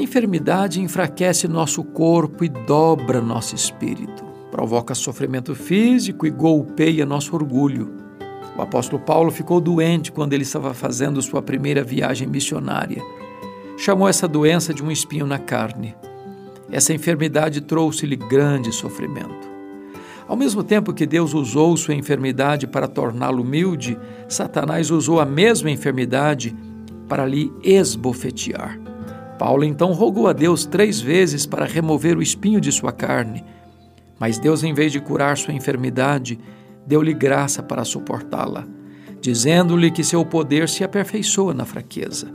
Enfermidade enfraquece nosso corpo e dobra nosso espírito. Provoca sofrimento físico e golpeia nosso orgulho. O apóstolo Paulo ficou doente quando ele estava fazendo sua primeira viagem missionária. Chamou essa doença de um espinho na carne. Essa enfermidade trouxe-lhe grande sofrimento. Ao mesmo tempo que Deus usou sua enfermidade para torná-lo humilde, Satanás usou a mesma enfermidade para lhe esbofetear. Paulo então rogou a Deus três vezes para remover o espinho de sua carne. Mas Deus, em vez de curar sua enfermidade, deu-lhe graça para suportá-la, dizendo-lhe que seu poder se aperfeiçoa na fraqueza.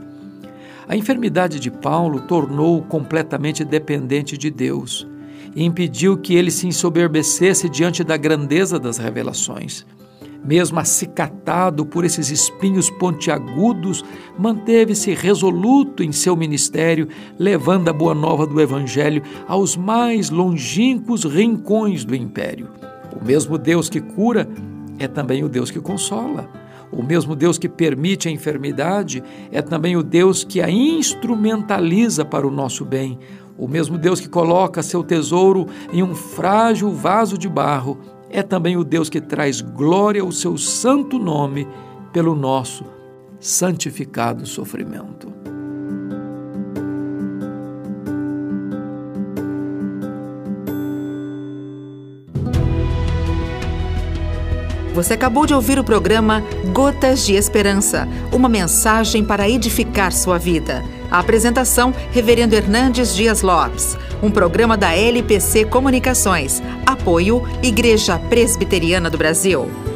A enfermidade de Paulo tornou-o completamente dependente de Deus e impediu que ele se ensoberbecesse diante da grandeza das revelações mesmo acicatado por esses espinhos pontiagudos, manteve-se resoluto em seu ministério, levando a boa nova do Evangelho aos mais longínquos rincões do império. O mesmo Deus que cura é também o Deus que consola. O mesmo Deus que permite a enfermidade é também o Deus que a instrumentaliza para o nosso bem. O mesmo Deus que coloca seu tesouro em um frágil vaso de barro é também o Deus que traz glória ao seu santo nome pelo nosso santificado sofrimento. Você acabou de ouvir o programa Gotas de Esperança, uma mensagem para edificar sua vida. A apresentação, Reverendo Hernandes Dias Lopes, um programa da LPC Comunicações. Apoio, Igreja Presbiteriana do Brasil.